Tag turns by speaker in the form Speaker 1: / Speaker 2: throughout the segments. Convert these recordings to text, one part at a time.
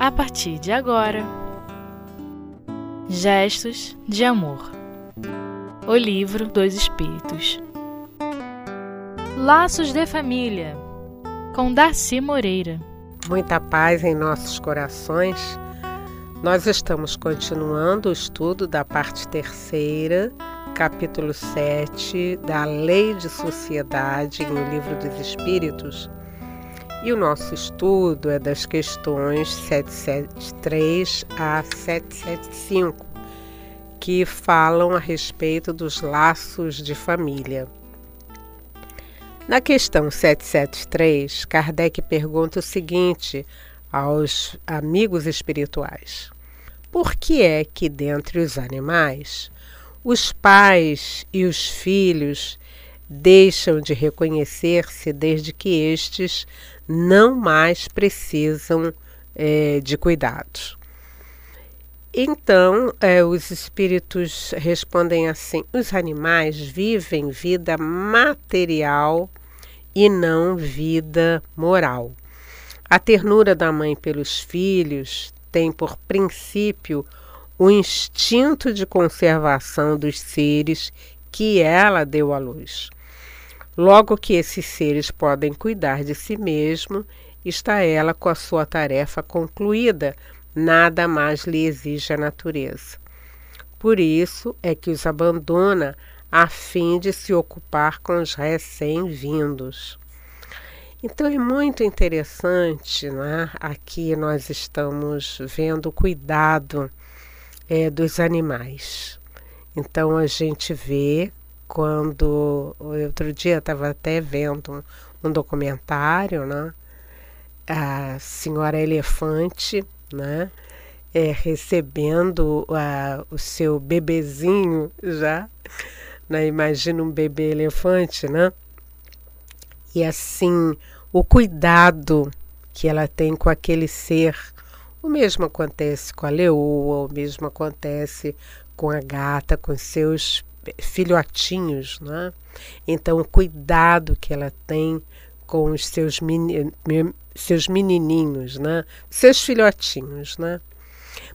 Speaker 1: a partir de agora. Gestos de Amor O Livro dos Espíritos Laços de Família com Darcy Moreira
Speaker 2: Muita paz em nossos corações. Nós estamos continuando o estudo da parte terceira, capítulo 7 da Lei de Sociedade no Livro dos Espíritos e o nosso estudo é das questões 773 a 775, que falam a respeito dos laços de família. Na questão 773, Kardec pergunta o seguinte aos amigos espirituais: Por que é que dentre os animais os pais e os filhos deixam de reconhecer-se desde que estes não mais precisam é, de cuidados. Então, é, os espíritos respondem assim: os animais vivem vida material e não vida moral. A ternura da mãe pelos filhos tem por princípio o instinto de conservação dos seres que ela deu à luz. Logo que esses seres podem cuidar de si mesmo, está ela com a sua tarefa concluída, nada mais lhe exige a natureza. Por isso é que os abandona a fim de se ocupar com os recém-vindos. Então é muito interessante, né? aqui nós estamos vendo o cuidado é, dos animais. Então a gente vê quando outro dia estava até vendo um, um, documentário, né? A senhora elefante, né? É, recebendo o seu bebezinho já, né? Imagina um bebê elefante, né? E assim, o cuidado que ela tem com aquele ser. O mesmo acontece com a leoa, o mesmo acontece com a gata, com seus filhotinhos, né? Então, o cuidado que ela tem com os seus, meni, seus menininhos, né? Seus filhotinhos, né?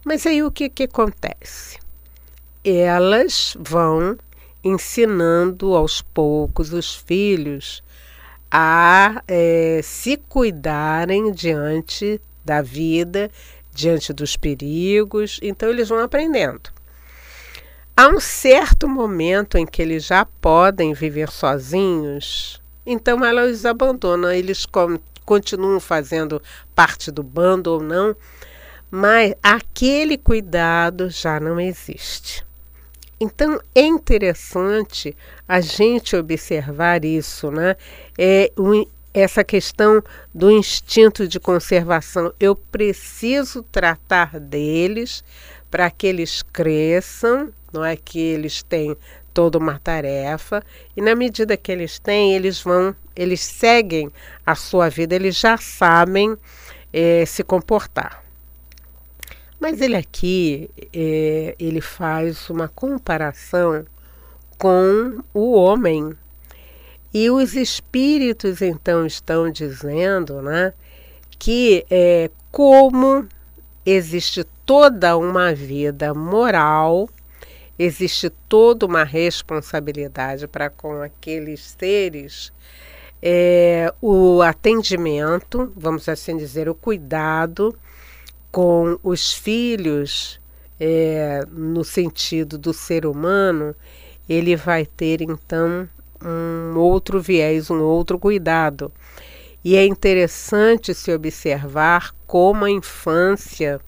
Speaker 2: Mas aí o que, que acontece? Elas vão ensinando aos poucos os filhos a é, se cuidarem diante da vida, diante dos perigos. Então, eles vão aprendendo. Há um certo momento em que eles já podem viver sozinhos, então ela os abandona. Eles continuam fazendo parte do bando ou não, mas aquele cuidado já não existe. Então é interessante a gente observar isso, né? É, essa questão do instinto de conservação. Eu preciso tratar deles para que eles cresçam não é que eles têm toda uma tarefa e na medida que eles têm, eles vão, eles seguem a sua vida, eles já sabem é, se comportar. Mas ele aqui, é, ele faz uma comparação com o homem. E os espíritos então estão dizendo né, que é, como existe toda uma vida moral existe toda uma responsabilidade para com aqueles seres. É, o atendimento, vamos assim dizer, o cuidado com os filhos, é, no sentido do ser humano, ele vai ter então um outro viés, um outro cuidado. E é interessante se observar como a infância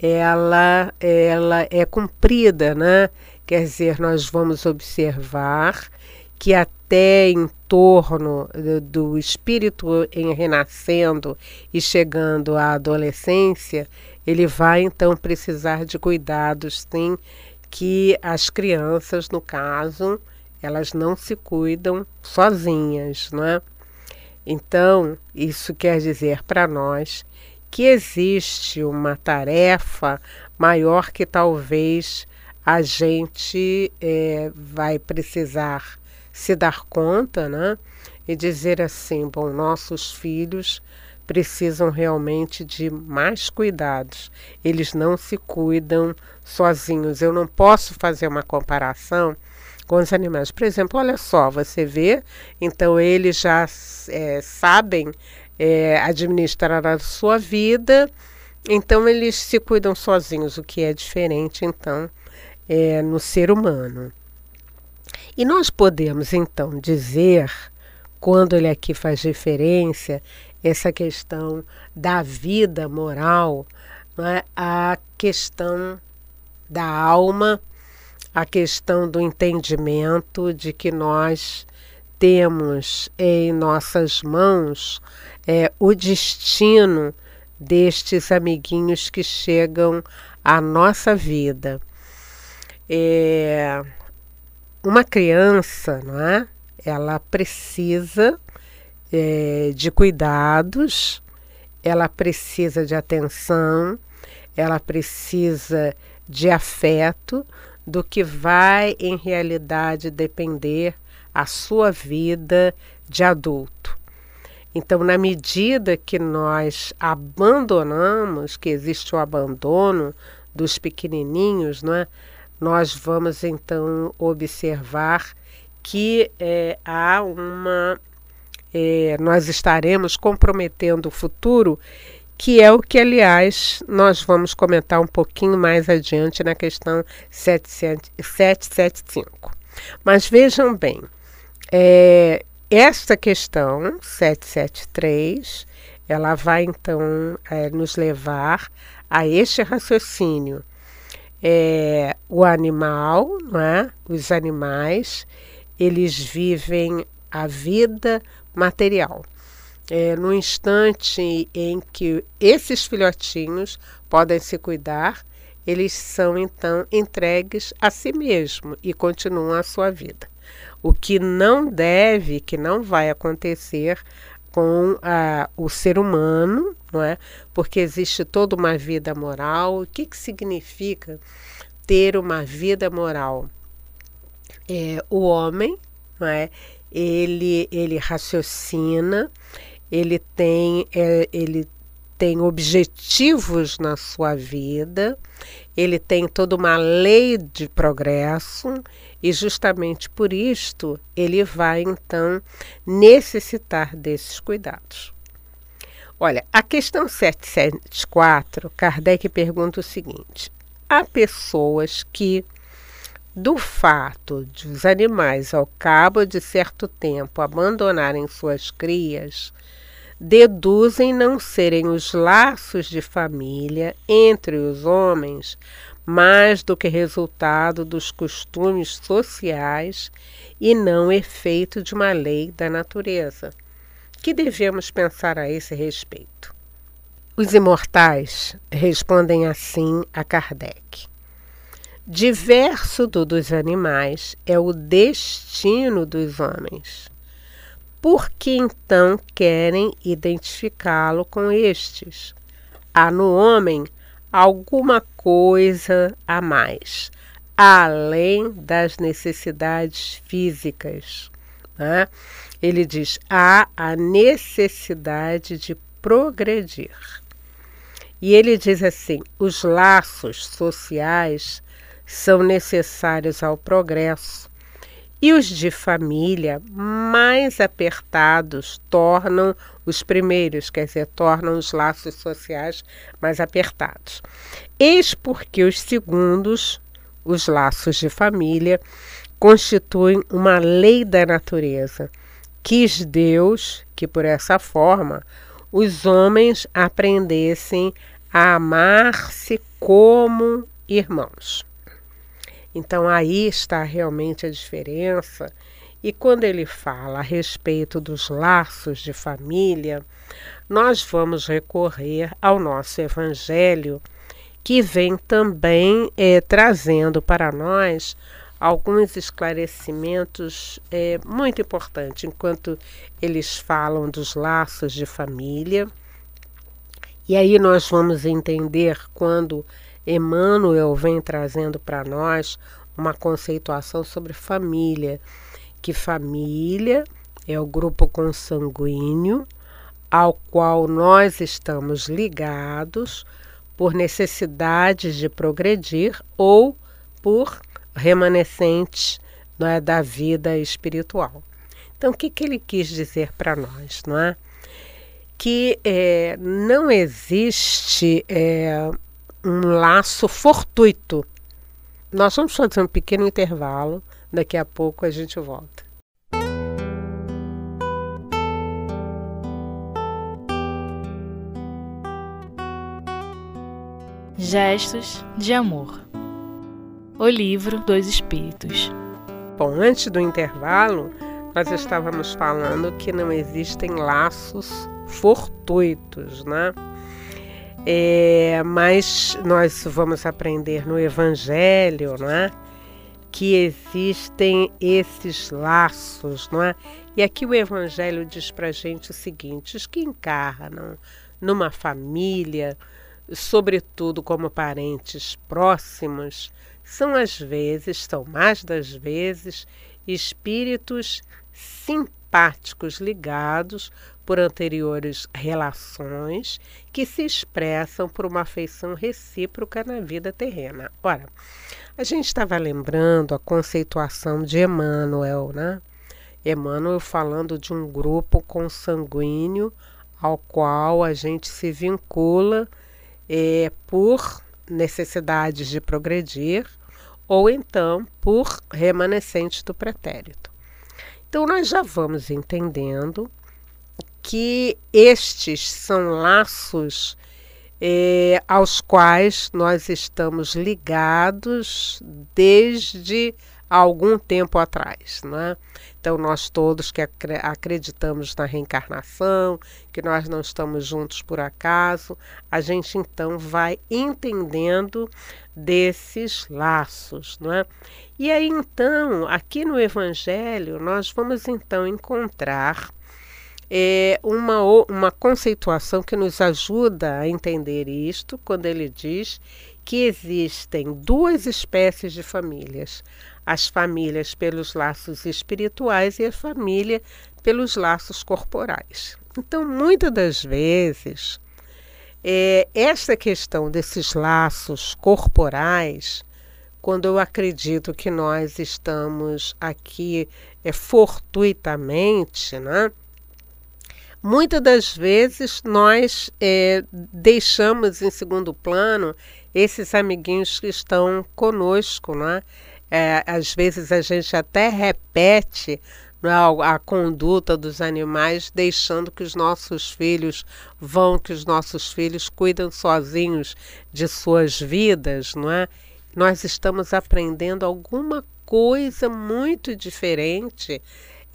Speaker 2: ela, ela é cumprida, né? Quer dizer, nós vamos observar que até em torno do, espírito em renascendo e chegando à adolescência, ele vai então precisar de cuidados, sim, que as crianças, no caso, elas não se cuidam sozinhas, não é? Então, isso quer dizer para nós que existe uma tarefa maior que talvez a gente é, vai precisar se dar conta, né? E dizer assim: bom, nossos filhos precisam realmente de mais cuidados. Eles não se cuidam sozinhos. Eu não posso fazer uma comparação com os animais. Por exemplo, olha só, você vê, então eles já é, sabem é, administrar a sua vida, então eles se cuidam sozinhos, o que é diferente, então, é, no ser humano. E nós podemos, então, dizer, quando ele aqui faz referência, essa questão da vida moral, é? a questão da alma, a questão do entendimento de que nós temos em nossas mãos é, o destino destes amiguinhos que chegam à nossa vida. É, uma criança, não é? Ela precisa é, de cuidados, ela precisa de atenção, ela precisa de afeto, do que vai em realidade depender a sua vida de adulto. Então, na medida que nós abandonamos, que existe o abandono dos pequenininhos, não é? nós vamos então observar que é, há uma. É, nós estaremos comprometendo o futuro, que é o que, aliás, nós vamos comentar um pouquinho mais adiante na questão 775. Mas vejam bem, é, esta questão 773, ela vai então é, nos levar a este raciocínio. É, o animal, é? os animais, eles vivem a vida material. É, no instante em que esses filhotinhos podem se cuidar, eles são então entregues a si mesmo e continuam a sua vida. O que não deve, que não vai acontecer com a, o ser humano, não é? Porque existe toda uma vida moral. O que, que significa ter uma vida moral? É, o homem, não é? Ele, ele raciocina, ele tem, é, ele tem objetivos na sua vida, ele tem toda uma lei de progresso e justamente por isto ele vai então necessitar desses cuidados. Olha, a questão 774, Kardec pergunta o seguinte: há pessoas que do fato de os animais, ao cabo de certo tempo, abandonarem suas crias, deduzem não serem os laços de família entre os homens mais do que resultado dos costumes sociais e não efeito de uma lei da natureza. Que devemos pensar a esse respeito? Os imortais respondem assim a Kardec. Diverso do dos animais é o destino dos homens por que então querem identificá-lo com estes? Há no homem alguma coisa a mais, além das necessidades físicas. Né? Ele diz: há a necessidade de progredir. E ele diz assim: os laços sociais são necessários ao progresso e os de família mais apertados tornam os primeiros, quer dizer, tornam os laços sociais mais apertados. Eis porque os segundos, os laços de família, constituem uma lei da natureza. Quis Deus que, por essa forma, os homens aprendessem a amar-se como irmãos. Então aí está realmente a diferença. E quando ele fala a respeito dos laços de família, nós vamos recorrer ao nosso Evangelho, que vem também é, trazendo para nós alguns esclarecimentos é, muito importantes, enquanto eles falam dos laços de família. E aí nós vamos entender quando Emmanuel vem trazendo para nós uma conceituação sobre família, que família é o grupo consanguíneo ao qual nós estamos ligados por necessidades de progredir ou por remanescentes não é, da vida espiritual. Então, o que, que ele quis dizer para nós? Não é? Que é, não existe é, um laço fortuito. Nós vamos fazer um pequeno intervalo, daqui a pouco a gente volta.
Speaker 1: Gestos de Amor O Livro dos Espíritos.
Speaker 2: Bom, antes do intervalo, nós estávamos falando que não existem laços fortuitos, né? É, mas nós vamos aprender no Evangelho, né? Que existem esses laços, não é? E aqui o Evangelho diz para gente o seguinte: os que encarnam numa família, sobretudo como parentes próximos, são às vezes, são mais das vezes, espíritos simpáticos ligados por anteriores relações que se expressam por uma afeição recíproca na vida terrena. Ora, a gente estava lembrando a conceituação de Emmanuel, né? Emmanuel falando de um grupo consanguíneo ao qual a gente se vincula é, por necessidades de progredir ou então por remanescente do pretérito. Então, nós já vamos entendendo que estes são laços é, aos quais nós estamos ligados desde algum tempo atrás. Né? Então, nós todos que acreditamos na reencarnação, que nós não estamos juntos por acaso, a gente então vai entendendo desses laços. Não é? E aí, então, aqui no Evangelho, nós vamos então encontrar é uma, uma conceituação que nos ajuda a entender isto quando ele diz que existem duas espécies de famílias: as famílias pelos laços espirituais e a família pelos laços corporais. Então, muitas das vezes, é, essa questão desses laços corporais, quando eu acredito que nós estamos aqui é, fortuitamente, né? Muitas das vezes nós é, deixamos em segundo plano esses amiguinhos que estão conosco, né? É, às vezes a gente até repete né, a conduta dos animais, deixando que os nossos filhos vão, que os nossos filhos cuidam sozinhos de suas vidas, não é? Nós estamos aprendendo alguma coisa muito diferente,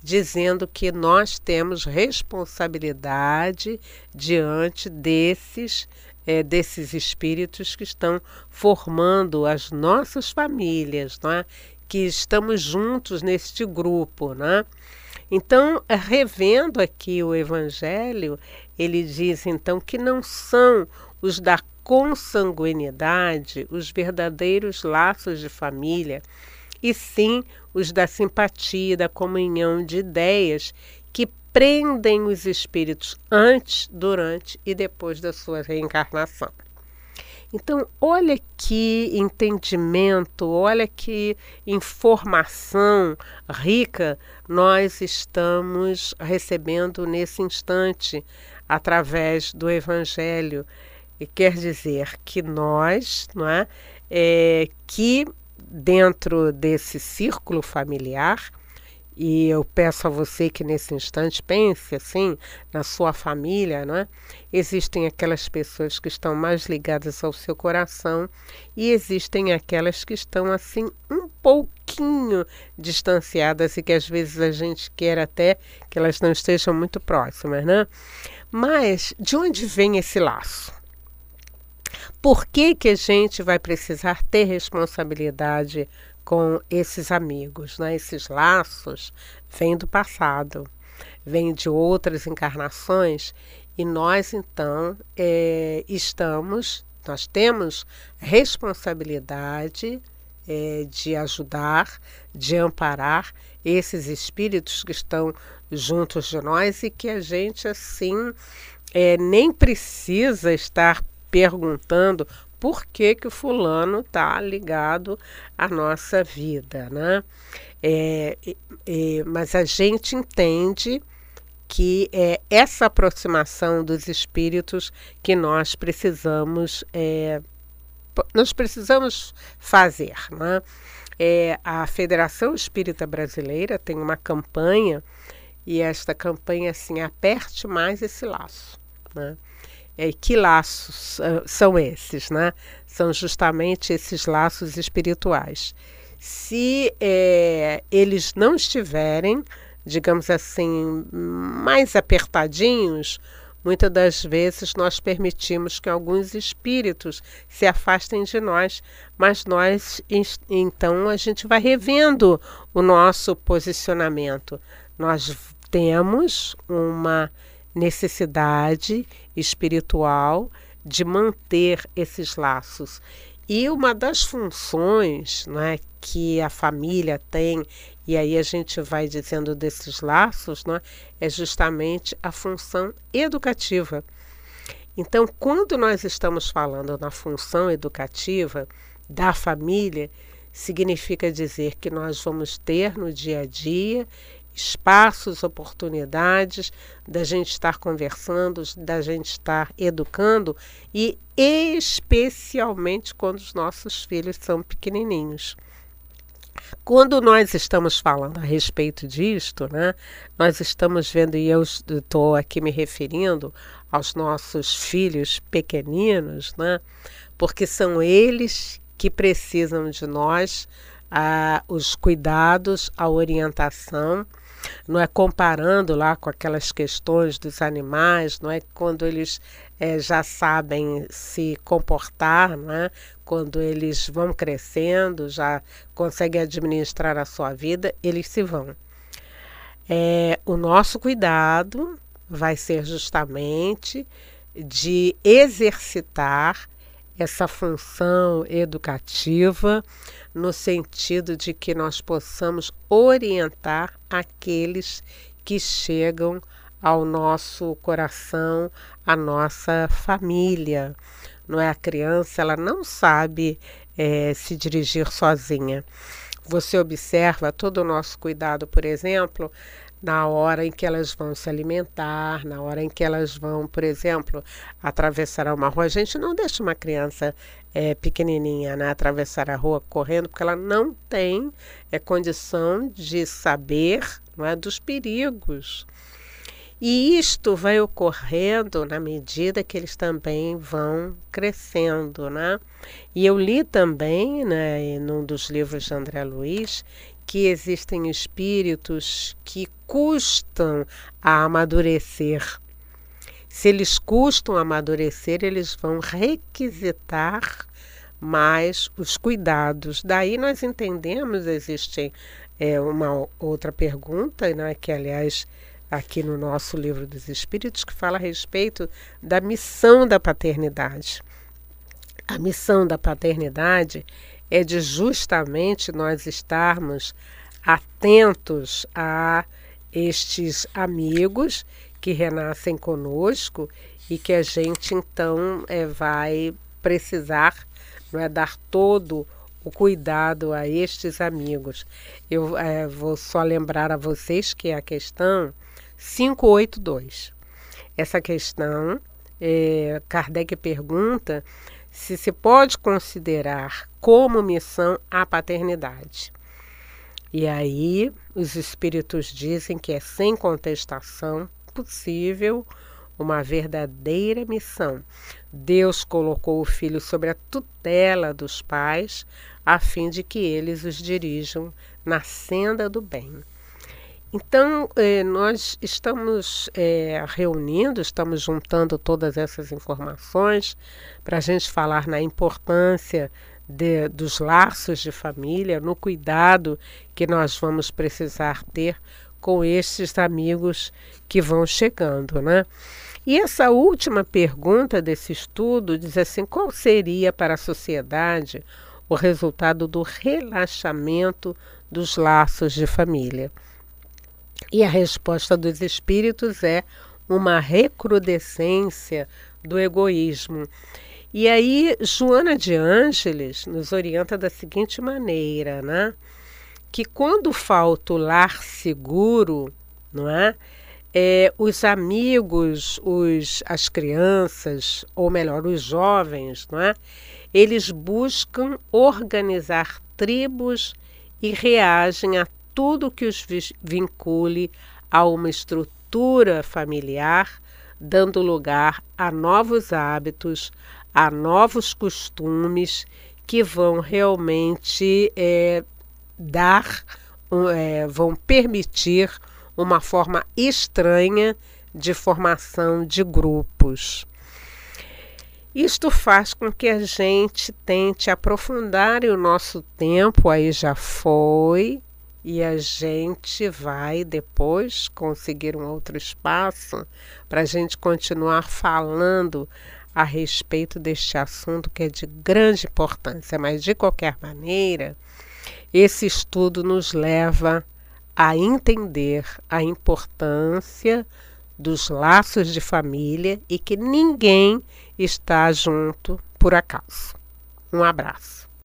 Speaker 2: dizendo que nós temos responsabilidade diante desses é, desses espíritos que estão formando as nossas famílias, é? que estamos juntos neste grupo. é? Então, revendo aqui o Evangelho, ele diz então que não são os da consanguinidade os verdadeiros laços de família, e sim os da simpatia, da comunhão de ideias que prendem os espíritos antes, durante e depois da sua reencarnação. Então, olha que entendimento, olha que informação rica nós estamos recebendo nesse instante através do Evangelho. E quer dizer que nós, não é, é que dentro desse círculo familiar, e eu peço a você que nesse instante pense assim na sua família, não é? Existem aquelas pessoas que estão mais ligadas ao seu coração e existem aquelas que estão assim um pouquinho distanciadas e que às vezes a gente quer até que elas não estejam muito próximas, né? Mas de onde vem esse laço? Por que, que a gente vai precisar ter responsabilidade com esses amigos, né? Esses laços vêm do passado, vêm de outras encarnações e nós então é, estamos, nós temos responsabilidade é, de ajudar, de amparar esses espíritos que estão juntos de nós e que a gente assim é, nem precisa estar perguntando por que, que o fulano está ligado à nossa vida, né? É, é, mas a gente entende que é essa aproximação dos espíritos que nós precisamos é, nós precisamos fazer, né? É, a Federação Espírita Brasileira tem uma campanha e esta campanha assim aperte mais esse laço, né? É, que laços uh, são esses, né? São justamente esses laços espirituais. Se é, eles não estiverem, digamos assim, mais apertadinhos, muitas das vezes nós permitimos que alguns espíritos se afastem de nós, mas nós, então, a gente vai revendo o nosso posicionamento. Nós temos uma necessidade espiritual de manter esses laços. E uma das funções né, que a família tem, e aí a gente vai dizendo desses laços, né, é justamente a função educativa. Então, quando nós estamos falando na função educativa da família, significa dizer que nós vamos ter no dia a dia espaços, oportunidades da gente estar conversando, da gente estar educando e especialmente quando os nossos filhos são pequenininhos. Quando nós estamos falando a respeito disto, né, nós estamos vendo, e eu estou aqui me referindo aos nossos filhos pequeninos, né, porque são eles que precisam de nós, ah, os cuidados, a orientação não é comparando lá com aquelas questões dos animais, não é quando eles é, já sabem se comportar, não é? quando eles vão crescendo, já conseguem administrar a sua vida, eles se vão. É, o nosso cuidado vai ser justamente de exercitar essa função educativa no sentido de que nós possamos orientar aqueles que chegam ao nosso coração, à nossa família. Não é a criança, ela não sabe é, se dirigir sozinha. Você observa todo o nosso cuidado, por exemplo, na hora em que elas vão se alimentar, na hora em que elas vão, por exemplo, atravessar uma rua. A gente não deixa uma criança é, pequenininha né, atravessar a rua correndo, porque ela não tem é, condição de saber não é, dos perigos. E isto vai ocorrendo na medida que eles também vão crescendo, né? E eu li também, né, num dos livros de André Luiz, que existem espíritos que custam a amadurecer. Se eles custam a amadurecer, eles vão requisitar mais os cuidados. Daí nós entendemos, existe é, uma outra pergunta, né, que aliás aqui no nosso livro dos Espíritos, que fala a respeito da missão da paternidade. A missão da paternidade é de justamente nós estarmos atentos a estes amigos que renascem conosco e que a gente então é, vai precisar não é, dar todo o cuidado a estes amigos. Eu é, vou só lembrar a vocês que é a questão 582. Essa questão, é, Kardec pergunta se se pode considerar como missão a paternidade. E aí os espíritos dizem que é sem contestação possível uma verdadeira missão. Deus colocou o filho sobre a tutela dos pais, a fim de que eles os dirijam na senda do bem. Então, eh, nós estamos eh, reunindo, estamos juntando todas essas informações para a gente falar na importância de, dos laços de família, no cuidado que nós vamos precisar ter com estes amigos que vão chegando, né? E essa última pergunta desse estudo diz assim: qual seria para a sociedade o resultado do relaxamento dos laços de família. E a resposta dos espíritos é uma recrudescência do egoísmo. E aí, Joana de Ângeles nos orienta da seguinte maneira, né? Que quando falta o lar seguro, não é? é os amigos, os, as crianças, ou melhor, os jovens, não é? Eles buscam organizar tribos e reagem a tudo que os vincule a uma estrutura familiar, dando lugar a novos hábitos, a novos costumes que vão realmente é, dar, é, vão permitir uma forma estranha de formação de grupos. Isto faz com que a gente tente aprofundar o nosso tempo, aí já foi, e a gente vai depois conseguir um outro espaço para a gente continuar falando a respeito deste assunto que é de grande importância, mas de qualquer maneira, esse estudo nos leva a entender a importância dos laços de família e que ninguém está junto por acaso. Um abraço.